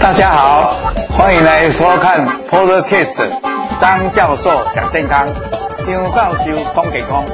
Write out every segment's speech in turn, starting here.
大家好，欢迎来收看 Podcast 张教授讲健康，张教授讲健康。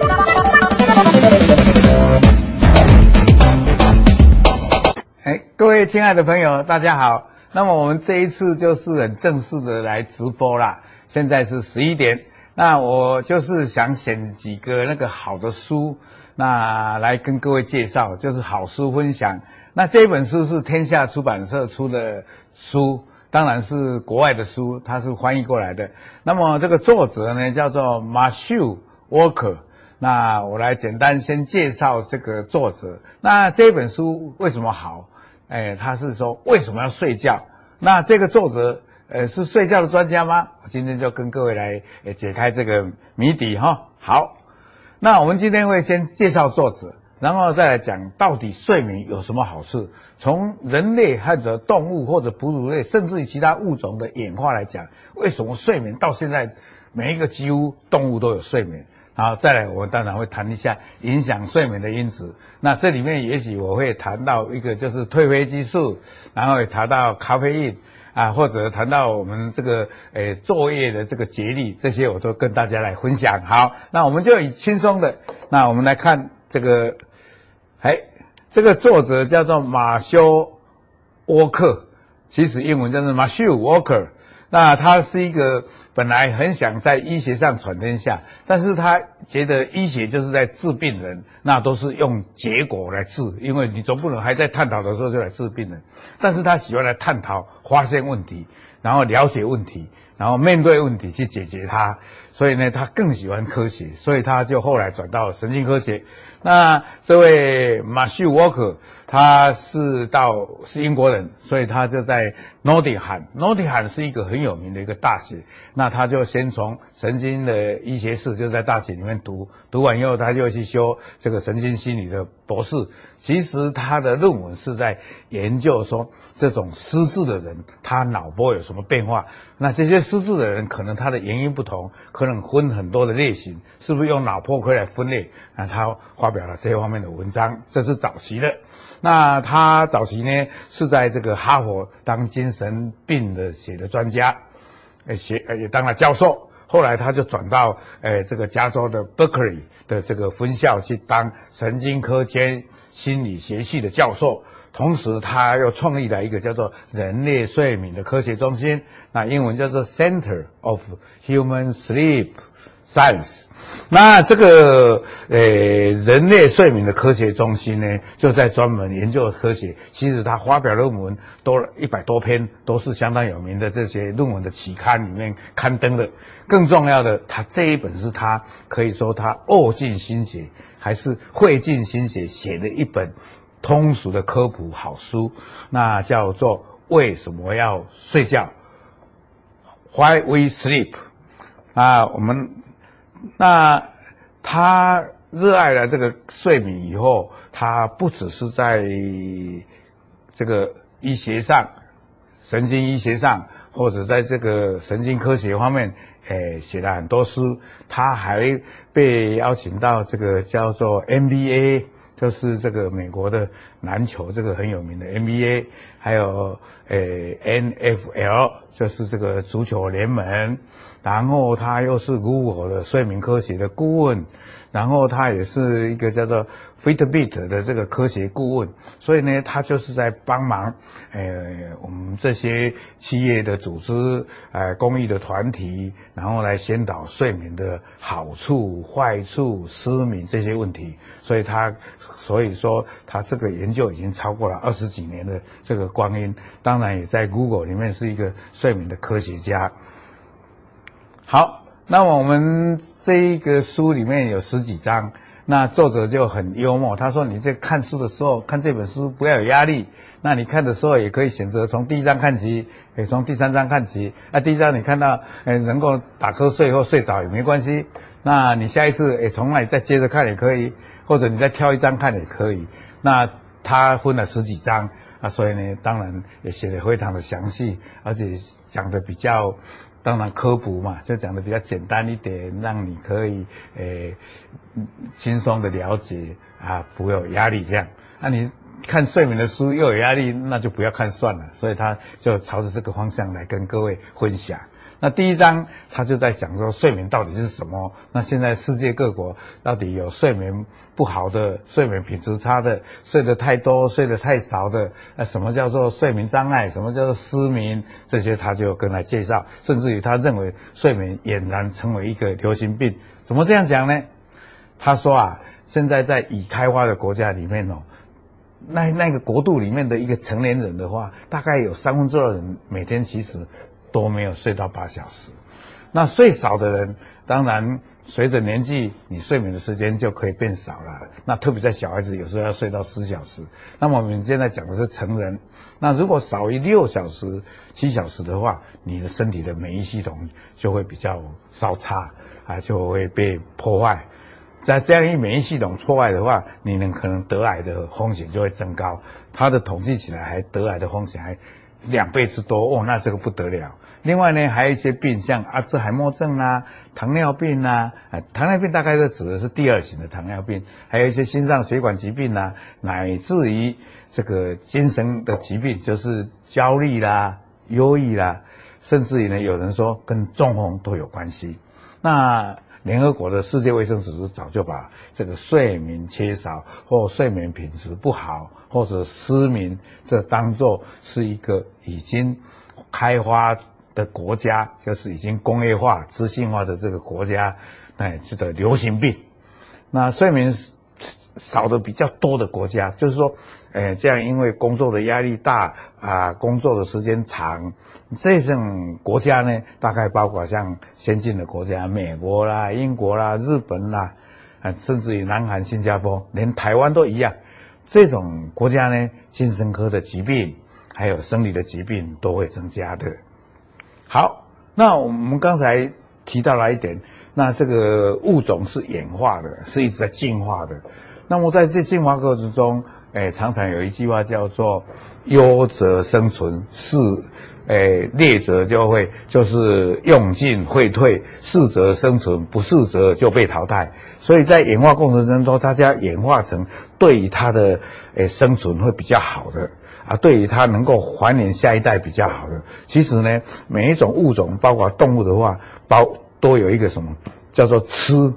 哎，各位亲爱的朋友，大家好。那么我们这一次就是很正式的来直播啦。现在是十一点，那我就是想选几个那个好的书，那来跟各位介绍，就是好书分享。那这本书是天下出版社出的书，当然是国外的书，它是翻译过来的。那么这个作者呢叫做 Matthew Walker。那我来简单先介绍这个作者。那这本书为什么好？哎，他是说为什么要睡觉？那这个作者呃是睡觉的专家吗？我今天就跟各位来解开这个谜底哈。好，那我们今天会先介绍作者。然后再来讲到底睡眠有什么好处？从人类或者动物或者哺乳类，甚至于其他物种的演化来讲，为什么睡眠到现在每一个几乎动物都有睡眠？然后再来，我当然会谈一下影响睡眠的因子。那这里面也许我会谈到一个就是褪黑激素，然后也谈到咖啡因啊，或者谈到我们这个诶作业的这个节律，这些我都跟大家来分享。好，那我们就以轻松的，那我们来看这个。哎，这个作者叫做马修沃克，其实英文叫做马修沃克。那他是一个本来很想在医学上闯天下，但是他觉得医学就是在治病人，那都是用结果来治，因为你总不能还在探讨的时候就来治病人。但是他喜欢来探讨、发现问题，然后了解问题，然后面对问题去解决它。所以呢，他更喜欢科学，所以他就后来转到神经科学。那这位马修沃克，他是到是英国人，所以他就在诺丁汉。诺丁汉是一个很有名的一个大学。那他就先从神经的医学士就在大学里面读，读完以后他就去修这个神经心理的博士。其实他的论文是在研究说，这种失智的人他脑波有什么变化。那这些失智的人可能他的原因不同，可能分很多的类型，是不是用脑波可以来分类？那他发表了这方面的文章，这是早期的。那他早期呢是在这个哈佛当精神病的写的专家，呃，写呃也当了教授。后来他就转到呃这个加州的 Berkeley 的这个分校去当神经科兼心理学系的教授。同时，他又创立了一个叫做人类睡眠的科学中心，那英文叫做 Center of Human Sleep Science。那这个呃人类睡眠的科学中心呢，就在专门研究科学。其实他发表论文多了一百多篇，都是相当有名的这些论文的期刊里面刊登的。更重要的，他这一本是他可以说他呕尽心血，还是费尽心血写的一本。通俗的科普好书，那叫做为什么要睡觉？Why we sleep？啊，我们那他热爱了这个睡眠以后，他不只是在这个医学上、神经医学上，或者在这个神经科学方面，诶，写了很多书。他还被邀请到这个叫做 NBA。就是这个美国的篮球，这个很有名的 NBA，还有诶 NFL，就是这个足球联盟。然后他又是 Google 的睡眠科学的顾问，然后他也是一个叫做 Fitbit 的这个科学顾问，所以呢，他就是在帮忙，呃，我们这些企业的组织，呃，公益的团体，然后来宣导睡眠的好处、坏处、失眠这些问题。所以他，所以说他这个研究已经超过了二十几年的这个光阴，当然也在 Google 里面是一个睡眠的科学家。好，那么我们这一个书里面有十几章，那作者就很幽默，他说：“你在看书的时候，看这本书不要有压力。那你看的时候也可以选择从第一章看起，可以从第三章看起。那第一章你看到，呃，能够打瞌睡或睡着也没关系。那你下一次，也，从那里再接着看也可以，或者你再挑一张看也可以。那他分了十几章啊，所以呢，当然也写得非常的详细，而且讲的比较。”当然科普嘛，就讲的比较简单一点，让你可以诶轻松的了解啊，不会有压力这样。那、你看睡眠的书又有压力，那就不要看算了。所以他就朝着这个方向来跟各位分享。那第一章他就在讲说睡眠到底是什么？那现在世界各国到底有睡眠不好的、睡眠品质差的、睡得太多、睡得太少的？那什么叫做睡眠障碍？什么叫做失眠？这些他就跟他介绍，甚至于他认为睡眠俨然成为一个流行病。怎么这样讲呢？他说啊，现在在已开发的国家里面哦，那那个国度里面的一个成年人的话，大概有三分之二人每天其实。都没有睡到八小时，那睡少的人，当然随着年纪，你睡眠的时间就可以变少了。那特别在小孩子，有时候要睡到十小时。那么我们现在讲的是成人，那如果少于六小时、七小时的话，你的身体的免疫系统就会比较稍差啊，就会被破坏。在这样一免疫系统破坏的话，你能可能得癌的风险就会增高。它的统计起来，还得癌的风险还两倍之多哦，那这个不得了。另外呢，还有一些病，像阿兹海默症啊、糖尿病啊，啊，糖尿病大概是指的是第二型的糖尿病，还有一些心脏血管疾病啊，乃至于这个精神的疾病，就是焦虑啦、忧郁啦，甚至于呢，有人说跟中风都有关系。那联合国的世界卫生组织早就把这个睡眠缺少或睡眠品质不好或者失明，这当作是一个已经开发。的国家就是已经工业化、资讯化的这个国家，哎，这个流行病。那睡眠少的比较多的国家，就是说，哎，这样因为工作的压力大啊，工作的时间长，这种国家呢，大概包括像先进的国家，美国啦、英国啦、日本啦，啊，甚至于南韩、新加坡，连台湾都一样。这种国家呢，精神科的疾病还有生理的疾病都会增加的。好，那我们刚才提到了一点，那这个物种是演化的，是一直在进化的。那么在这进化过程中，诶，常常有一句话叫做“优则生存，适诶劣则就会就是用进会退，适则生存，不适则就被淘汰”。所以在演化过程中，大家演化成对于它的诶生存会比较好的。啊，对于它能够繁衍下一代比较好的，其实呢，每一种物种，包括动物的话，包都有一个什么叫做吃、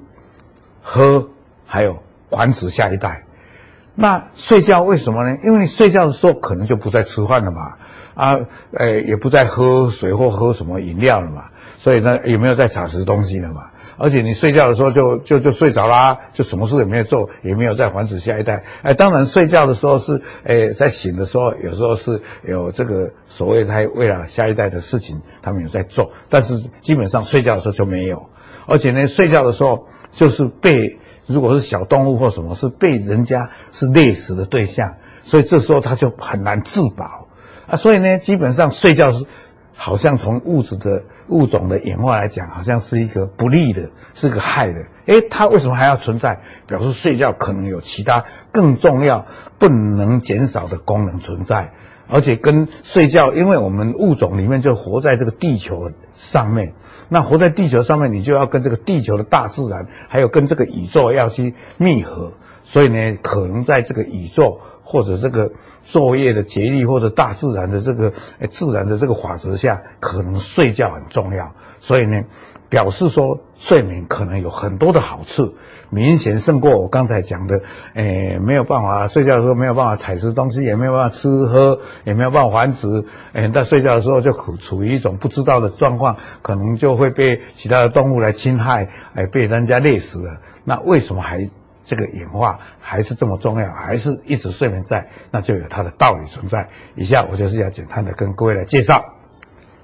喝，还有繁殖下一代。那睡觉为什么呢？因为你睡觉的时候可能就不再吃饭了嘛，啊，呃，也不再喝水或喝什么饮料了嘛，所以呢，也没有再采食东西了嘛。而且你睡觉的时候就就就睡着啦，就什么事也没有做，也没有再繁殖下一代。哎，当然睡觉的时候是，哎，在醒的时候有时候是有这个所谓他为了下一代的事情，他们有在做，但是基本上睡觉的时候就没有。而且呢，睡觉的时候就是被如果是小动物或什么，是被人家是猎食的对象，所以这时候他就很难自保啊。所以呢，基本上睡觉是。好像从物质的物种的演化来讲，好像是一个不利的，是个害的。诶，它为什么还要存在？表示睡觉可能有其他更重要、不能减少的功能存在。而且跟睡觉，因为我们物种里面就活在这个地球上面，那活在地球上面，你就要跟这个地球的大自然，还有跟这个宇宙要去密合。所以呢，可能在这个宇宙。或者这个作业的节律，或者大自然的这个自然的这个法则下，可能睡觉很重要。所以呢，表示说睡眠可能有很多的好处，明显胜过我刚才讲的，诶，没有办法睡觉的时候没有办法采食东西，也没有办法吃喝，也没有办法繁殖，诶，在睡觉的时候就处处于一种不知道的状况，可能就会被其他的动物来侵害，诶，被人家猎死了。那为什么还？这个演化还是这么重要，还是一直睡眠在，那就有它的道理存在。以下我就是要简单的跟各位来介绍。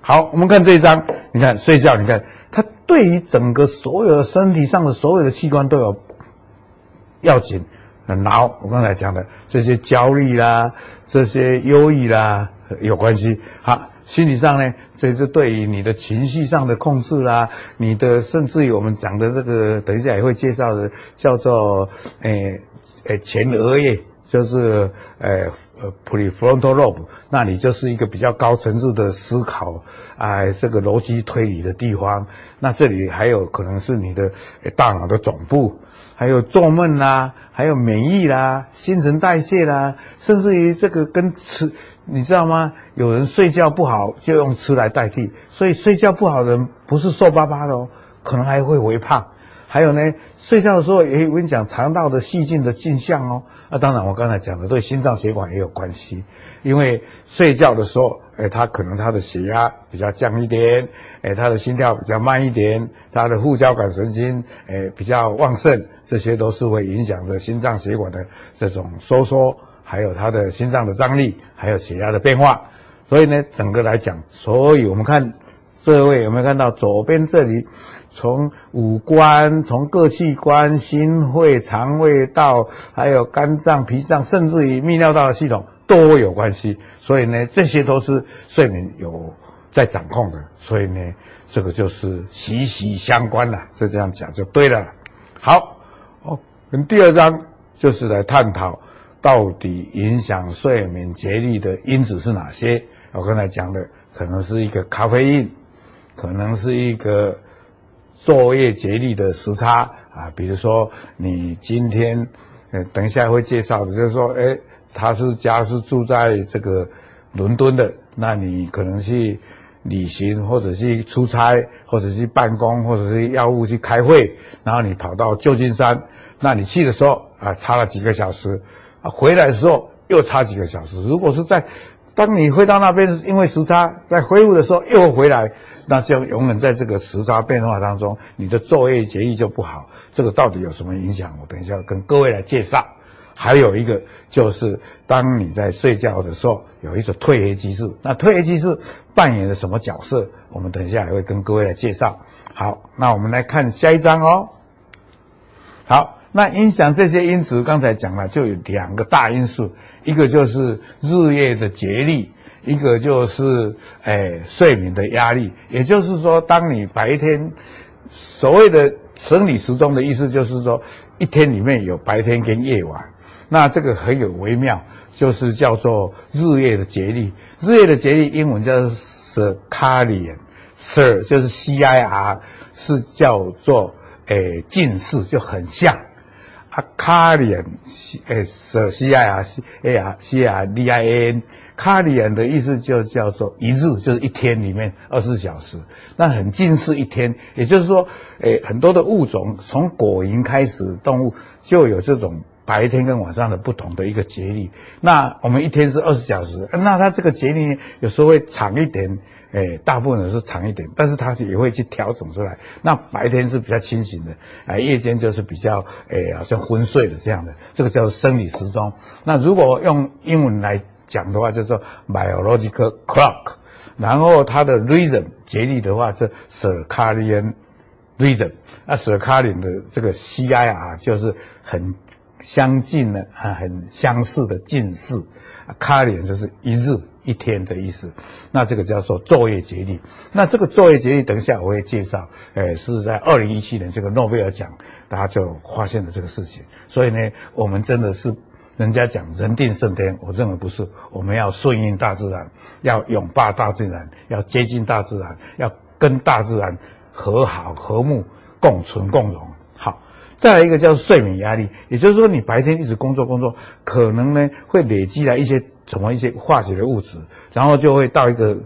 好，我们看这一张，你看睡觉，你看它对于整个所有的身体上的所有的器官都有要紧。脑，我刚才讲的这些焦虑啦，这些忧郁啦。有关系，好，心理上呢，这就对于你的情绪上的控制啦，你的甚至于我们讲的这个，等一下也会介绍的，叫做诶诶前额叶就是呃呃 prefrontal lobe，那你就是一个比较高层次的思考，哎、这个逻辑推理的地方。那这里还有可能是你的大脑的总部，还有做梦啦，还有免疫啦，新陈代谢啦，甚至于这个跟吃，你知道吗？有人睡觉不好就用吃来代替，所以睡觉不好的人不是瘦巴巴的哦，可能还会微胖。还有呢，睡觉的时候，诶，我跟你讲，肠道的细菌的进项哦。那、啊、当然，我刚才讲的对心脏血管也有关系，因为睡觉的时候，诶，他可能他的血压比较降一点，诶，他的心跳比较慢一点，他的副交感神经诶比较旺盛，这些都是会影响着心脏血管的这种收缩，还有他的心脏的张力，还有血压的变化。所以呢，整个来讲，所以我们看这位有没有看到左边这里？从五官，从各器官、心肺、肠胃道，还有肝脏、脾脏，甚至于泌尿道的系统都有关系。所以呢，这些都是睡眠有在掌控的。所以呢，这个就是息息相关了。是这样讲就对了。好，哦，跟第二章就是来探讨到底影响睡眠节律的因子是哪些。我刚才讲的可能是一个咖啡因，可能是一个。昼夜节律的时差啊，比如说你今天，呃，等一下会介绍的，就是说，诶，他是家是住在这个伦敦的，那你可能去旅行，或者去出差，或者去办公，或者是要务去开会，然后你跑到旧金山，那你去的时候啊，差了几个小时，啊，回来的时候又差几个小时。如果是在当你回到那边，因为时差在恢复的时候又回来。那就永远在这个时差变化当中，你的昼夜节律就不好。这个到底有什么影响？我等一下跟各位来介绍。还有一个就是，当你在睡觉的时候，有一种褪黑激素。那褪黑激素扮演了什么角色？我们等一下也会跟各位来介绍。好，那我们来看下一章哦。好，那影响这些因子，刚才讲了，就有两个大因素，一个就是日夜的节律。一个就是、哎、睡眠的压力，也就是说，当你白天所谓的生理时钟的意思，就是说一天里面有白天跟夜晚，那这个很有微妙，就是叫做日夜的节律。日夜的节律英文叫 circadian，cir 就是 C I R，是叫做诶近视，就很像。啊，卡里安，诶，是 C I R C A R C A R D I N，卡里安的意思就叫做一日，就是一天里面二十四小时。那很近似一天，也就是说，诶，很多的物种从果蝇开始，动物就有这种白天跟晚上的不同的一个节律。那我们一天是二十小时，那它这个节律有时候会长一点。哎，大部分是长一点，但是他也会去调整出来。那白天是比较清醒的，哎，夜间就是比较哎，好像昏睡的这样的，这个叫生理时钟。那如果用英文来讲的话，就是说 biological clock。然后它的 rhythm 节律的话是 circadian rhythm。那 circadian 的这个 C I R 就是很相近的啊，很相似的近似。卡里就是一日一天的意思，那这个叫做昼夜节律。那这个昼夜节律，等一下我会介绍。诶，是在二零一七年这个诺贝尔奖，大家就发现了这个事情。所以呢，我们真的是人家讲人定胜天，我认为不是。我们要顺应大自然，要拥抱大自然，要接近大自然，要跟大自然和好和睦共存共荣。好。再来一个叫睡眠压力，也就是说你白天一直工作工作，可能呢会累积来一些什么一些化学的物质，然后就会到一个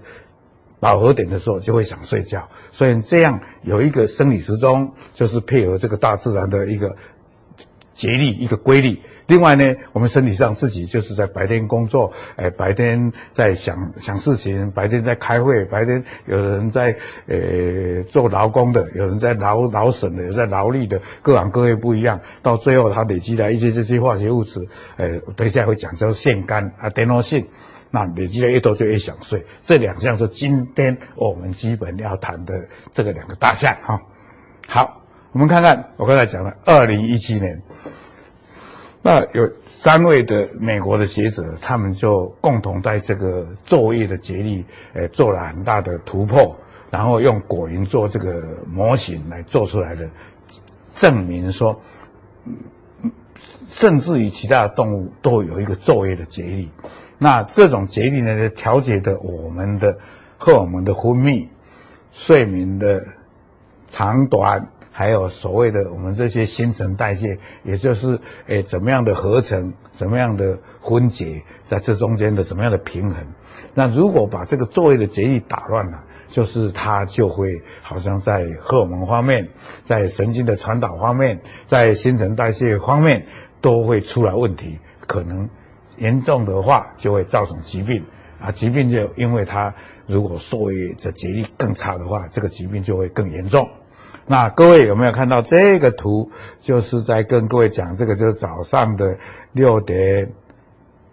饱和点的时候就会想睡觉，所以这样有一个生理时钟，就是配合这个大自然的一个。节律一个规律，另外呢，我们身体上自己就是在白天工作，哎，白天在想想事情，白天在开会，白天有人在呃做劳工的，有人在劳劳神的，有在劳力的，各行各业不一样，到最后它累积了一些这些化学物质，呃，等一下会讲叫腺苷啊，电脑性，那累积的越多就越想睡，这两项是今天我们基本要谈的这个两个大项哈，好。我们看看，我刚才讲了，二零一七年，那有三位的美国的学者，他们就共同在这个昼夜的节律，诶，做了很大的突破，然后用果蝇做这个模型来做出来的，证明说，甚至于其他的动物都有一个昼夜的节律。那这种节律呢，调节的我们的荷尔蒙的分泌、睡眠的长短。还有所谓的我们这些新陈代谢，也就是诶怎么样的合成，怎么样的分解，在这中间的怎么样的平衡。那如果把这个作业的节律打乱了，就是它就会好像在荷尔蒙方面，在神经的传导方面，在新陈代谢方面都会出来问题，可能严重的话就会造成疾病啊。疾病就因为它如果昼夜的节律更差的话，这个疾病就会更严重。那各位有没有看到这个图？就是在跟各位讲，这个就是早上的六点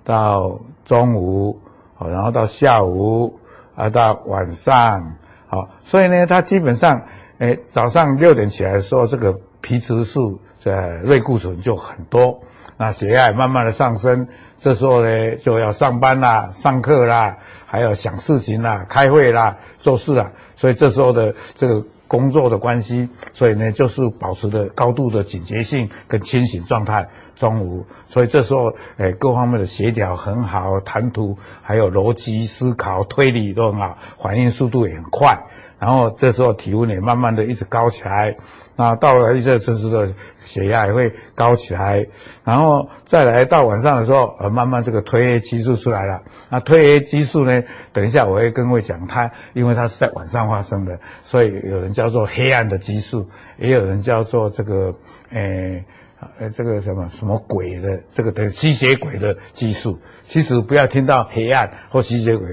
到中午，好，然后到下午啊，到晚上，好，所以呢，它基本上，诶，早上六点起来的时候，这个皮质素的类固醇就很多，那血压慢慢的上升，这时候呢就要上班啦、上课啦，还有想事情啦、开会啦、做事啦，所以这时候的这个。工作的关系，所以呢，就是保持着高度的警觉性跟清醒状态。中午，所以这时候，诶，各方面的协调很好，谈吐还有逻辑思考、推理都很好，反应速度也很快。然后这时候体温也慢慢的一直高起来。那到了一这这时的血压也会高起来，然后再来到晚上的时候，呃，慢慢这个褪黑激素出来了。那褪黑激素呢，等一下我会跟各位讲，它因为它是在晚上发生的，所以有人叫做黑暗的激素，也有人叫做这个，诶。啊这个什么什么鬼的，这个的吸血鬼的激素，其实不要听到黑暗或吸血鬼，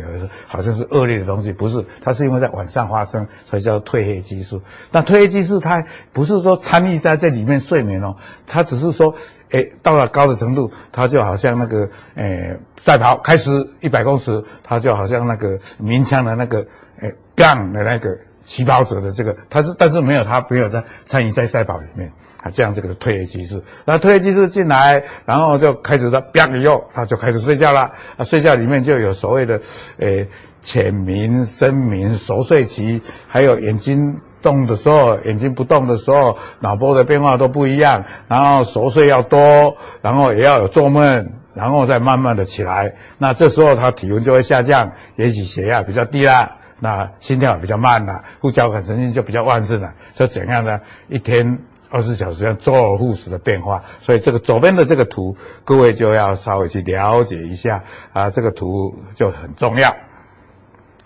好像是恶劣的东西，不是，它是因为在晚上发生，所以叫褪黑激素。那褪黑激素它不是说参与在这里面睡眠哦，它只是说，诶，到了高的程度，它就好像那个，诶，赛跑开始一百公尺，它就好像那个鸣枪的那个，诶，bang 的那个起跑者的这个，它是，但是没有，它没有在参与在赛跑里面。啊，这样这个褪黑激素，那褪黑激素进来，然后就开始它啪以后，它就开始睡觉了。啊，睡觉里面就有所谓的，诶，浅眠、深眠、熟睡期，还有眼睛动的时候，眼睛不动的时候，脑波的变化都不一样。然后熟睡要多，然后也要有做梦，然后再慢慢的起来。那这时候他体温就会下降，也许血压比较低啦，那心跳也比较慢啦，副交感神经就比较旺盛了。就怎样呢？一天。二十四小时要周而复始的变化，所以这个左边的这个图，各位就要稍微去了解一下啊，这个图就很重要。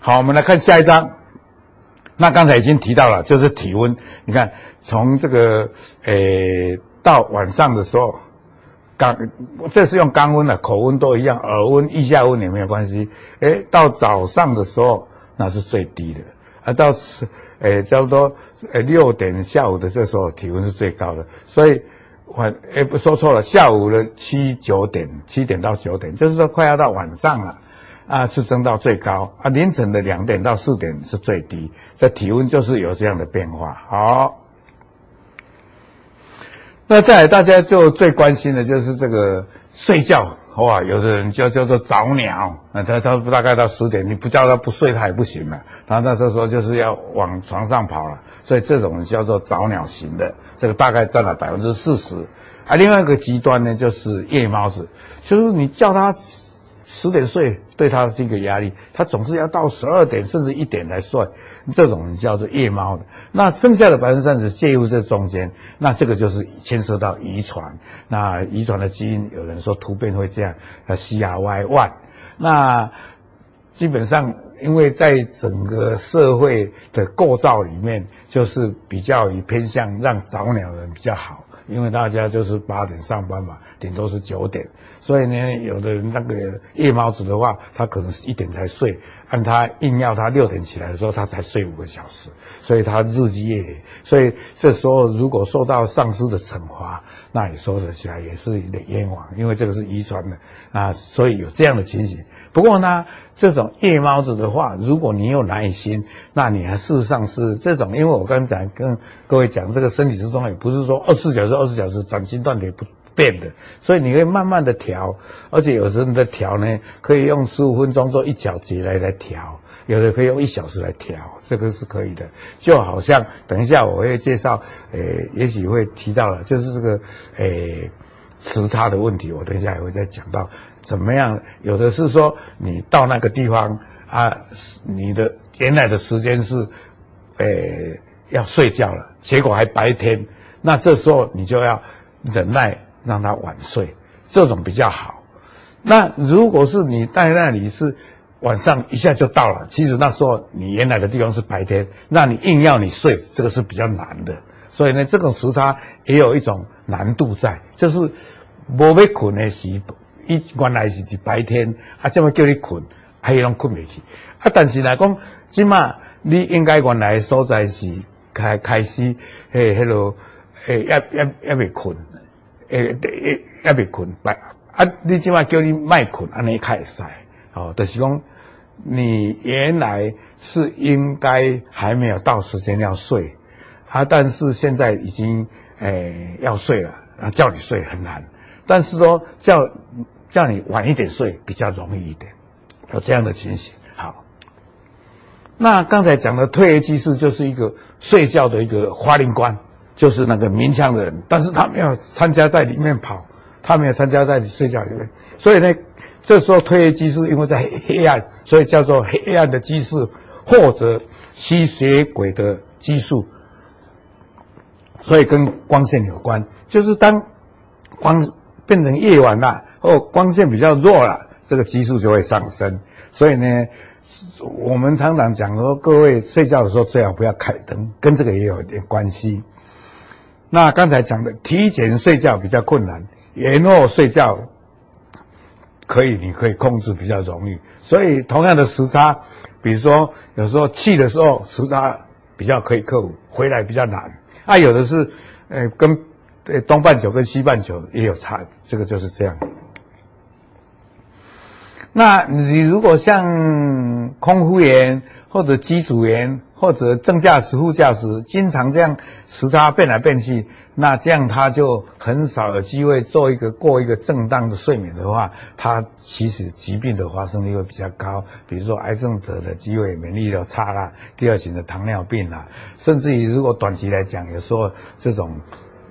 好，我们来看下一张。那刚才已经提到了，就是体温。你看，从这个诶到晚上的时候，肛这是用肛温的，口温都一样，耳温、腋下温也没有关系。诶，到早上的时候，那是最低的。啊，到是，诶，差不多，诶，六点下午的这时候体温是最高的，所以，晚，诶，不说错了，下午的七九点，七点到九点，就是说快要到晚上了，啊，是升到最高，啊，凌晨的两点到四点是最低，这体温就是有这样的变化。好，那再来大家就最关心的就是这个睡觉。哇，有的人叫叫做早鸟，那，他他大概到十点，你不叫他不睡他也不行了，他那时候说就是要往床上跑了，所以这种叫做早鸟型的，这个大概占了百分之四十。啊，另外一个极端呢，就是夜猫子，就是你叫他。十点睡对他是一个压力，他总是要到十二点甚至一点来睡，这种叫做夜猫的。那剩下的百分之三十介入这中间，那这个就是牵涉到遗传。那遗传的基因，有人说突变会这样，呃，CRY1。那基本上，因为在整个社会的构造里面，就是比较以偏向让早鸟人比较好。因为大家就是八点上班嘛，顶多是九点，所以呢，有的人那个夜猫子的话，他可能是一点才睡，按他硬要他六点起来的时候，他才睡五个小时，所以他日积月累，所以这时候如果受到上司的惩罚，那你说得起来也是有点冤枉，因为这个是遗传的。啊，所以有这样的情形。不过呢，这种夜猫子的话，如果你有耐心，那你还事实上是这种，因为我刚才跟各位讲，这个身体之中也不是说二十四小时、二十四小时斩心断腿不变的，所以你可以慢慢的调，而且有时候你的调呢，可以用十五分钟做一小节来来调，有的可以用一小时来调，这个是可以的。就好像等一下我会介绍，诶，也许会提到了，就是这个，诶。时差的问题，我等一下也会再讲到怎么样。有的是说你到那个地方啊，你的原来的时间是，呃，要睡觉了，结果还白天，那这时候你就要忍耐让他晚睡，这种比较好。那如果是你在那里是晚上一下就到了，其实那时候你原来的地方是白天，那你硬要你睡，这个是比较难的。所以呢，这种时差也有一种难度在，就是无要困的时，一原来是白天，啊，这么叫你困，还有拢困不去。啊，但是来讲，起码你应该原来所在是开开始，嘿，迄落，诶，也也也未困，诶，诶也未困，白啊，你起码叫你卖困，安尼开使，哦，就是讲你原来是应该还没有到时间要睡。啊，但是现在已经，诶、欸，要睡了，啊，叫你睡很难。但是说叫叫你晚一点睡比较容易一点，有这样的情形。好，那刚才讲的褪黑激素就是一个睡觉的一个花灵官，就是那个鸣枪的人，但是他没有参加在里面跑，他没有参加在你睡觉里面，所以呢，这时候褪黑激素因为在黑暗，所以叫做黑暗的激素或者吸血鬼的激素。所以跟光线有关，就是当光变成夜晚了，或光线比较弱了，这个激素就会上升。所以呢，我们常常讲说，各位睡觉的时候最好不要开灯，跟这个也有一点关系。那刚才讲的提前睡觉比较困难，延后睡觉可以，你可以控制比较容易。所以同样的时差，比如说有时候去的时候时差比较可以克服，回来比较难。啊，有的是，呃，跟呃东半球跟西半球也有差，这个就是这样。那你如果像空服员或者机组员或者正驾驶、副驾驶，经常这样时差变来变去，那这样他就很少有机会做一个过一个正当的睡眠的话，他其实疾病的发生率会比较高，比如说癌症得的机会、免疫力差啦，第二型的糖尿病啦，甚至于如果短期来讲，有时候这种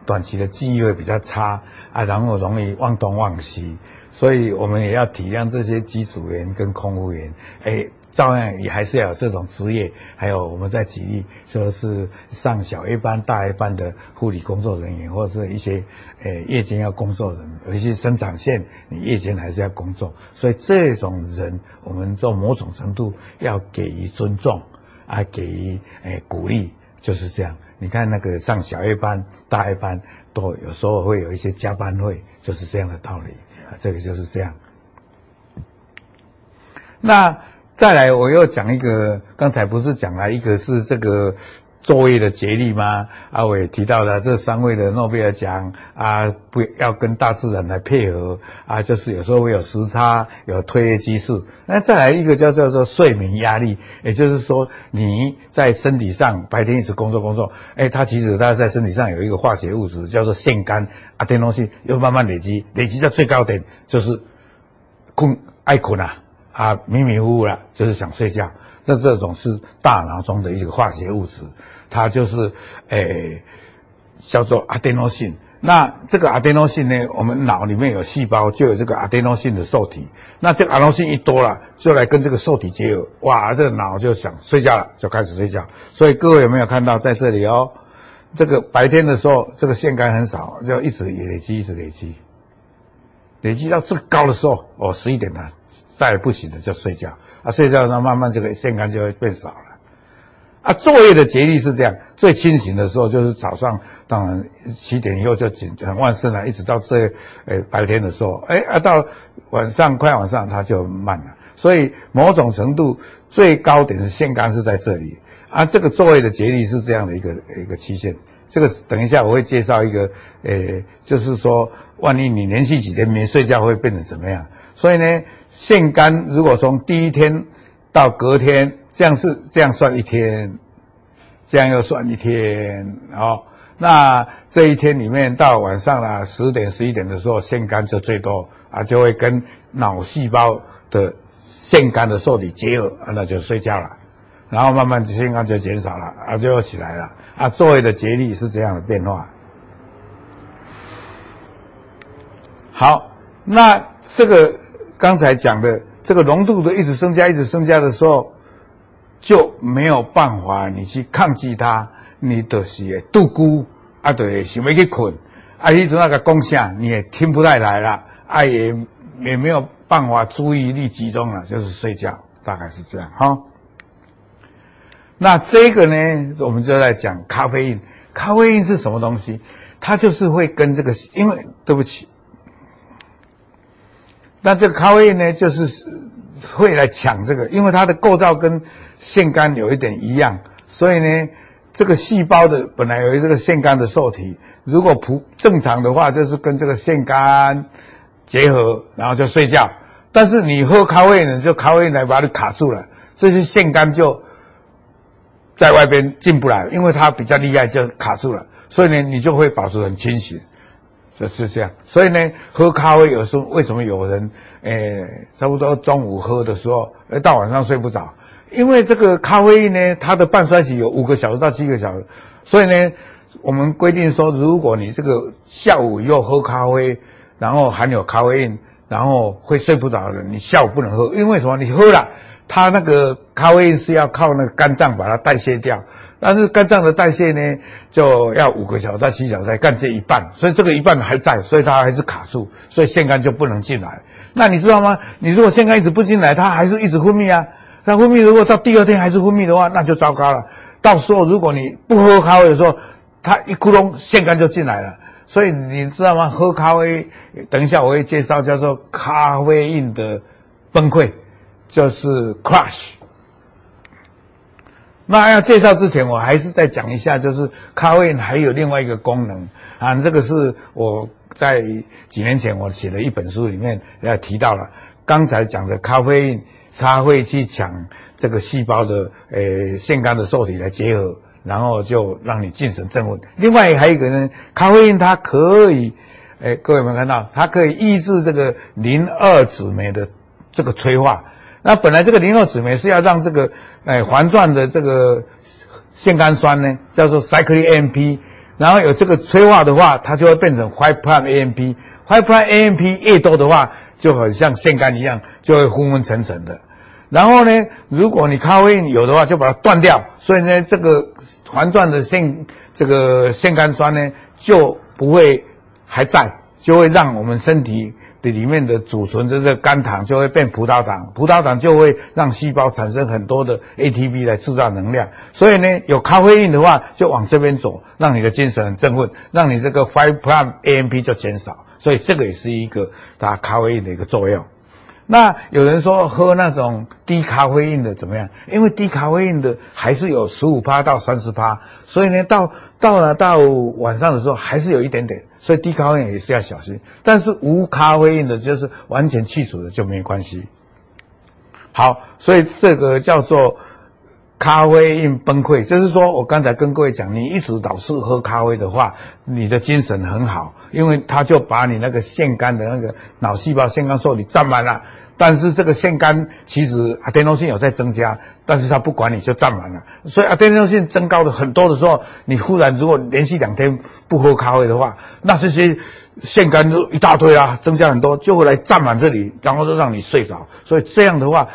短期的记忆会比较差啊，然后容易忘东忘西。所以我们也要体谅这些机组员跟空服员，哎，照样也还是要有这种职业。还有我们在举例，说是上小夜班、大夜班的护理工作人员，或者是一些诶夜间要工作的人，有一些生产线，你夜间还是要工作。所以这种人，我们做某种程度要给予尊重，啊，给予诶鼓励，就是这样。你看那个上小夜班、大夜班，都有时候会有一些加班费，就是这样的道理啊。这个就是这样。那再来，我又讲一个，刚才不是讲了一个是这个昼夜的节律吗？啊，我也提到了这三位的诺贝尔奖啊，不要跟大自然来配合啊，就是有时候会有时差，有褪黑激素。那再来一个叫叫做睡眠压力，也就是说你在身体上白天一直工作工作，哎，它其实它在身体上有一个化学物质叫做腺苷，啊，这东西又慢慢累积，累积到最高点就是困爱困啊，啊迷迷糊糊了，就是想睡觉。这这种是大脑中的一个化学物质，它就是诶、叫做阿德诺性。那这个阿德诺性呢，我们脑里面有细胞就有这个阿德诺性的受体。那这个阿德诺性一多了，就来跟这个受体结合，哇，这个脑就想睡觉了，就开始睡觉。所以各位有没有看到在这里哦？这个白天的时候，这个腺苷很少，就一直累积，一直累积，累积到最高的时候，哦，十一点了，再也不行了，就睡觉。啊，睡觉那慢慢这个腺苷就会变少了。啊，昼夜的节律是这样，最清醒的时候就是早上，当然七点以后就紧很旺盛了，一直到这诶、白天的时候，哎啊到晚上快晚上它就慢了。所以某种程度最高点的腺苷是在这里。啊，这个昼夜的节律是这样的一个一个期限。这个等一下我会介绍一个，诶、就是说万一你连续几天没睡觉会变成怎么样？所以呢，腺苷如果从第一天到隔天，这样是这样算一天，这样又算一天，哦，那这一天里面到晚上了十点十一点的时候，腺苷就最多啊，就会跟脑细胞的腺苷的受体结合，那就睡觉了，然后慢慢腺苷就减少了，啊，就又起来了，啊，座位的节律是这样的变化。好，那这个刚才讲的这个浓度的一直增加，一直增加的时候，就没有办法你去抗拒它，你就是度孤啊，对，想要去困，啊，你从那个讲啥你也听不太来了，啊，也也没有办法注意力集中了，就是睡觉，大概是这样哈。那这个呢，我们就在讲咖啡因。咖啡因是什么东西？它就是会跟这个，因为对不起，那这个咖啡因呢，就是会来抢这个，因为它的构造跟腺苷有一点一样，所以呢，这个细胞的本来有一个腺苷的受体，如果不正常的话，就是跟这个腺苷结合，然后就睡觉。但是你喝咖啡呢，就咖啡因来把它卡住了，这些腺苷就。在外边进不来，因为它比较厉害，就卡住了。所以呢，你就会保持很清醒，就是这样。所以呢，喝咖啡有时候为什么有人，诶，差不多中午喝的时候，诶，到晚上睡不着？因为这个咖啡因呢，它的半衰期有五个小时到七个小时。所以呢，我们规定说，如果你这个下午又喝咖啡，然后含有咖啡因，然后会睡不着的，你下午不能喝，因为什么？你喝了。它那个咖啡因是要靠那个肝脏把它代谢掉，但是肝脏的代谢呢，就要五个小时到七小时才干这一半，所以这个一半还在，所以它还是卡住，所以腺苷就不能进来。那你知道吗？你如果腺苷一直不进来，它还是一直分泌啊。它分泌如果到第二天还是分泌的话，那就糟糕了。到时候如果你不喝咖啡的时候，它一咕咚腺苷就进来了。所以你知道吗？喝咖啡，等一下我会介绍叫做咖啡因的崩溃。就是 crush。那要介绍之前，我还是再讲一下，就是咖啡因还有另外一个功能啊，这个是我在几年前我写的一本书里面要提到了。刚才讲的咖啡因，它会去抢这个细胞的呃腺苷的受体来结合，然后就让你精神振奋。另外还有一个呢，咖啡因它可以，诶各位有没有看到？它可以抑制这个磷二酯酶的这个催化。那本来这个磷二酯酶是要让这个，哎，环状的这个腺苷酸呢，叫做 cyclic AMP，然后有这个催化的话，它就会变成 five prime AMP。five prime AMP 越多的话，就很像腺苷一样，就会昏昏沉沉的。然后呢，如果你咖啡因有的话，就把它断掉，所以呢，这个环状的腺这个腺苷酸呢，就不会还在，就会让我们身体。的里面的储存这个肝糖就会变葡萄糖，葡萄糖就会让细胞产生很多的 ATP 来制造能量。所以呢，有咖啡因的话，就往这边走，让你的精神很振奋，让你这个 five prime AMP 就减少。所以这个也是一个它咖啡因的一个作用。那有人说喝那种低咖啡因的怎么样？因为低咖啡因的还是有十五趴到三十趴，所以呢，到到了到晚上的时候还是有一点点，所以低咖啡因也是要小心。但是无咖啡因的，就是完全去除的就没关系。好，所以这个叫做咖啡因崩溃，就是说我刚才跟各位讲，你一直老是喝咖啡的话，你的精神很好，因为它就把你那个腺苷的那个脑细胞腺苷受体占满了。但是这个腺苷其实阿电诺性有在增加，但是它不管你就占满了，所以阿电诺性增高的很多的时候，你忽然如果连续两天不喝咖啡的话，那这些腺苷就一大堆啊，增加很多就会来占满这里，然后就让你睡着。所以这样的话。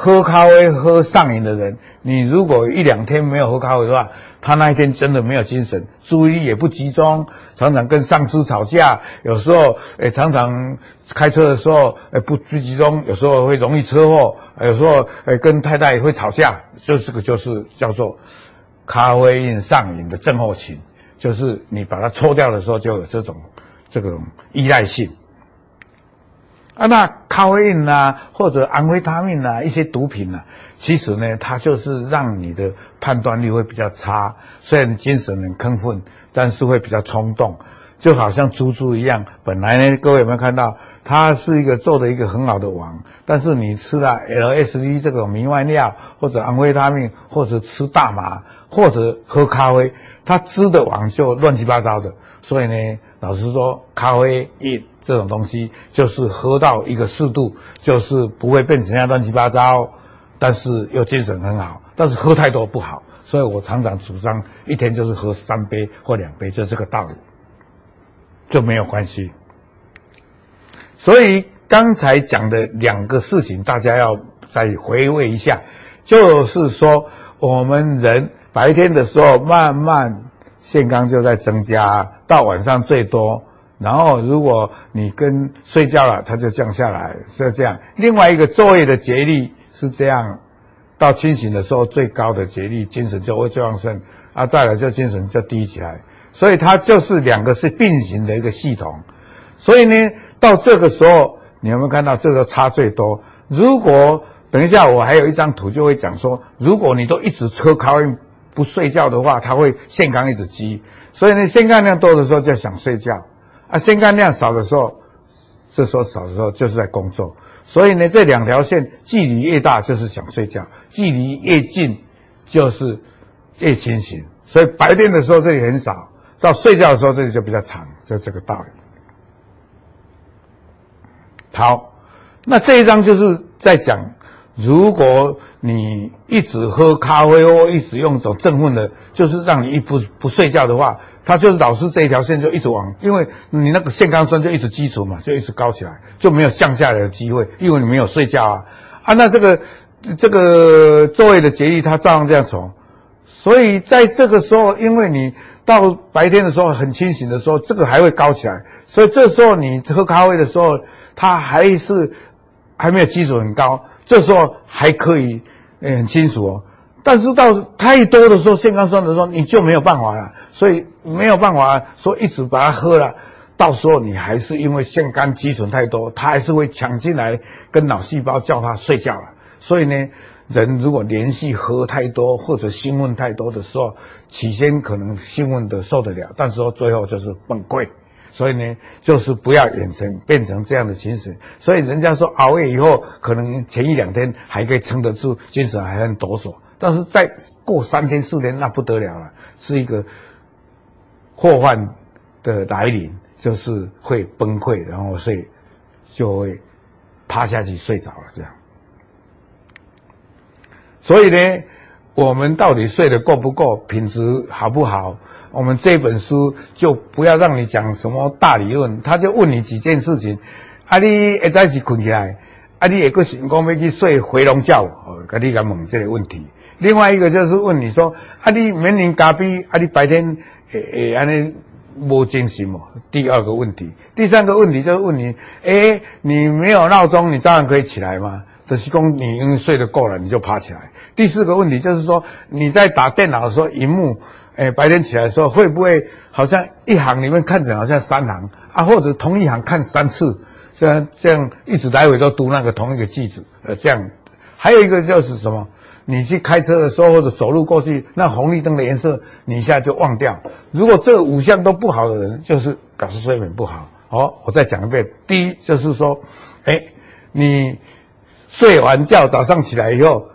喝咖啡喝上瘾的人，你如果一两天没有喝咖啡的话，他那一天真的没有精神，注意力也不集中，常常跟上司吵架，有时候诶常常开车的时候诶不不集中，有时候会容易车祸，有时候诶跟太太也会吵架，就这个就是叫做咖啡因上瘾的症候群，就是你把它抽掉的时候就有这种这种依赖性。啊，那咖啡因啊，或者安非他命啊，一些毒品啊，其实呢，它就是让你的判断力会比较差，虽然精神很亢奋，但是会比较冲动，就好像猪猪一样。本来呢，各位有没有看到，它是一个做的一个很好的网，但是你吃了 LSD 这种迷幻药，或者安非他命，或者吃大麻，或者喝咖啡，它织的网就乱七八糟的。所以呢，老实说，咖啡因。这种东西就是喝到一个适度，就是不会变成那乱七八糟，但是又精神很好。但是喝太多不好，所以我常常主张一天就是喝三杯或两杯，就这个道理，就没有关系。所以刚才讲的两个事情，大家要再回味一下，就是说我们人白天的时候慢慢腺苷就在增加，到晚上最多。然后，如果你跟睡觉了，它就降下来，是这样。另外一个昼夜的节律是这样，到清醒的时候最高的节律，精神就会最旺盛啊，再来就精神就低起来。所以它就是两个是并行的一个系统。所以呢，到这个时候，你有没有看到这个差最多？如果等一下我还有一张图就会讲说，如果你都一直喝咖啡不睡觉的话，它会腺苷一直积。所以呢，腺苷量多的时候就想睡觉。啊，腺苷量少的时候，这时候少的时候就是在工作，所以呢，这两条线距离越大就是想睡觉，距离越近就是越清醒。所以白天的时候这里很少，到睡觉的时候这里就比较长，就这个道理。好，那这一章就是在讲，如果你一直喝咖啡或一直用一种振奋的，就是让你一不不睡觉的话。它就是老是这一条线就一直往，因为你那个腺苷酸就一直积储嘛，就一直高起来，就没有降下来的机会，因为你没有睡觉啊啊，那这个这个昼夜的节律它照样这样走，所以在这个时候，因为你到白天的时候很清醒的时候，这个还会高起来，所以这时候你喝咖啡的时候，它还是还没有基础很高，这时候还可以很清楚哦。但是到太多的时候，腺苷酸的时候，你就没有办法了，所以没有办法说一直把它喝了，到时候你还是因为腺苷积存太多，它还是会抢进来跟脑细胞叫它睡觉了。所以呢，人如果连续喝太多或者兴奋太多的时候，起先可能兴奋的受得了，但是说最后就是崩溃。所以呢，就是不要演成变成这样的情形。所以人家说熬夜以后，可能前一两天还可以撑得住，精神还很抖擞。但是再过三天四天，那不得了了，是一个祸患的来临，就是会崩溃，然后睡就会趴下去睡着了，这样。所以呢，我们到底睡得够不够，品质好不好？我们这本书就不要让你讲什么大理论，他就问你几件事情：啊，你一早起困起来，啊，你也个想讲要去睡回笼觉，哦，跟你讲问这个问题。另外一个就是问你说，啊，你年龄咖啡，啊，你白天诶诶，安尼无精神嘛？第二个问题，第三个问题就是问你，诶，你没有闹钟，你照样可以起来吗？就是说你因为睡得够了，你就爬起来。第四个问题就是说，你在打电脑的时候，荧幕，诶，白天起来的时候，会不会好像一行里面看起来好像三行啊，或者同一行看三次，这样这样一直来回都读那个同一个句子，呃，这样。还有一个就是什么？你去开车的时候，或者走路过去，那红绿灯的颜色，你一下就忘掉。如果这五项都不好的人，就是表示睡眠不好。好，我再讲一遍。第一就是说，哎，你睡完觉，早上起来以后，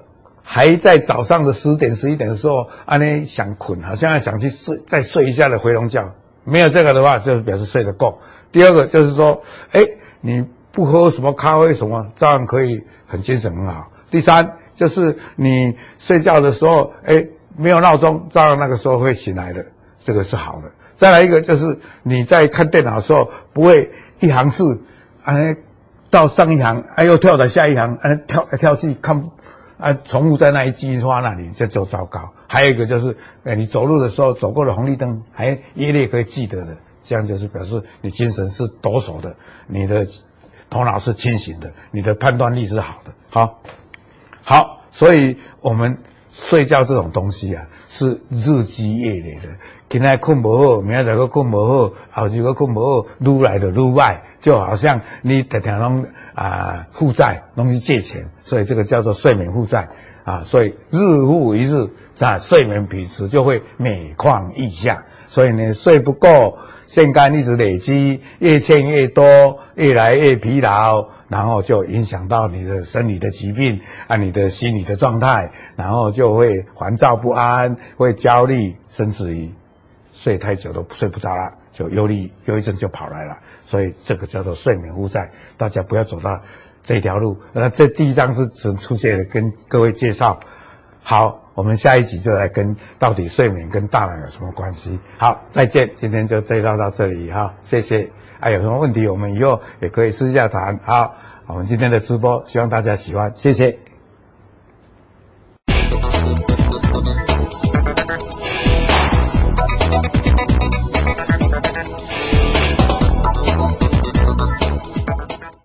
还在早上的十点、十一点的时候，啊，你想困，好像想去睡，再睡一下的回笼觉。没有这个的话，就表示睡得够。第二个就是说，哎，你不喝什么咖啡什么，照样可以很精神很好。第三。就是你睡觉的时候，哎，没有闹钟，照样那个时候会醒来的，这个是好的。再来一个，就是你在看电脑的时候，不会一行字，哎，到上一行，哎，又跳到下一行，哎，跳来跳去看，啊，重复在那一句话那里，这就糟糕。还有一个就是，哎，你走路的时候走过了红绿灯，还一列可以记得的，这样就是表示你精神是抖擞的，你的头脑是清醒的，你的判断力是好的。好。好，所以我们睡觉这种东西啊，是日积月累的。今天困不好，明天再个困不好，后日个困不好，愈来的愈坏，就好像你天天拢啊负债，拢去借钱，所以这个叫做睡眠负债啊。所以日复一日，啊，睡眠品质就会每况愈下。所以呢，睡不够，腺苷一直累积，越欠越多，越来越疲劳，然后就影响到你的生理的疾病啊，你的心理的状态，然后就会烦躁不安，会焦虑，甚至于睡太久都睡不着了，就忧虑，忧郁症就跑来了。所以这个叫做睡眠负债，大家不要走到这条路。那这第一章是只出现的，跟各位介绍。好。我们下一集就来跟到底睡眠跟大脑有什么关系？好，再见，今天就介绍到这里哈，谢谢。哎，有什么问题我们以后也可以私下谈。好，我们今天的直播希望大家喜欢，谢谢。